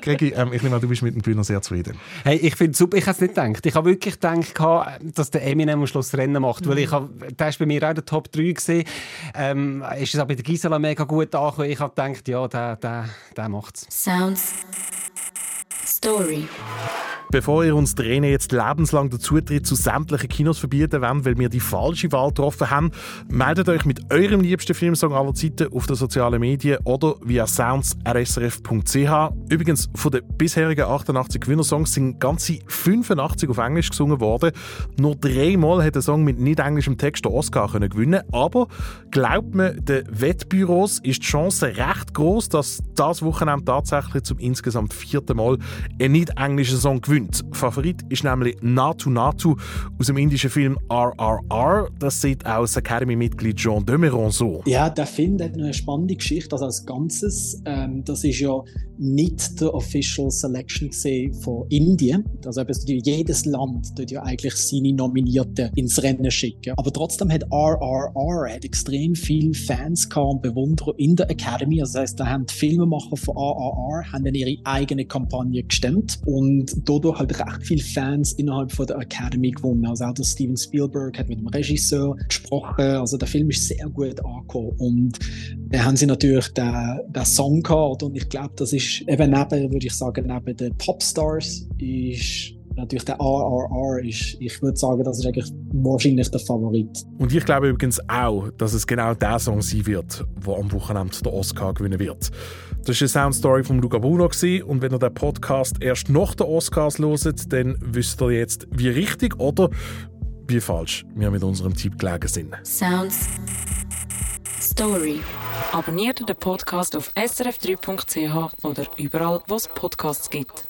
Gregi, ähm, ich nehme an, du bist mit dem Gewinner sehr zufrieden.
Hey, ich finde es super. Ich habe es nicht gedacht. Ich habe wirklich gedacht, dass der Eminem am Schluss das Rennen macht. Weil ich habe, der ist bei mir auch der Top 3 gesehen. Ähm, ist es auch bei der Gisela mega gut angekommen. Ich habe gedacht, ja, der, der, der macht es.
Sounds. Story.
Bevor ihr uns Tränen jetzt lebenslang den Zutritt zu sämtlichen Kinos verbieten wollt, weil wir die falsche Wahl getroffen haben, meldet euch mit eurem liebsten Filmsong aller Zeiten auf den sozialen Medien oder via sounds.rsrf.ch. Übrigens, von den bisherigen 88 Gewinnersongs sind ganze 85 auf Englisch gesungen worden. Nur dreimal hat der Song mit nicht englischem Text den Oscar können gewinnen aber glaubt man den Wettbüros ist die Chance recht groß, dass das Wochenende tatsächlich zum insgesamt vierten Mal ein nicht englischer Song gewinnt. Favorit ist nämlich Natu Natu aus dem indischen Film RRR. Das sieht auch das Academy-Mitglied Jean Demeron so.
Ja, der Film hat eine spannende Geschichte, also als Ganzes. Ähm, das ist ja nicht der Official Selection von Indien. Also jedes Land tut ja eigentlich seine Nominierten ins Rennen schicken. Aber trotzdem hat RRR hat extrem viele Fans und Bewunderer in der Academy. Also das heißt, da haben die Filmemacher von RRR haben ihre eigene Kampagne gestemmt und dadurch halt recht viele Fans innerhalb von der Academy gewonnen. Also auch der Steven Spielberg hat mit dem Regisseur gesprochen. Also der Film ist sehr gut angekommen und dann haben sie natürlich den, den Song gehabt und ich glaube, das ist eben neben, würde ich sagen, neben den Popstars ist natürlich der RRR ist, ich würde sagen, das ist eigentlich wahrscheinlich der Favorit.
Und ich glaube übrigens auch, dass es genau der Song sein wird, der am Wochenende den Oscar gewinnen wird. Das war eine Soundstory von Luca Bruno und wenn ihr den Podcast erst nach den Oscars hört, dann wisst ihr jetzt, wie richtig oder wie falsch wir mit unserem Tipp gelegen sind.
Sounds. Story. Abonniert den Podcast auf srf3.ch oder überall, wo es Podcasts gibt.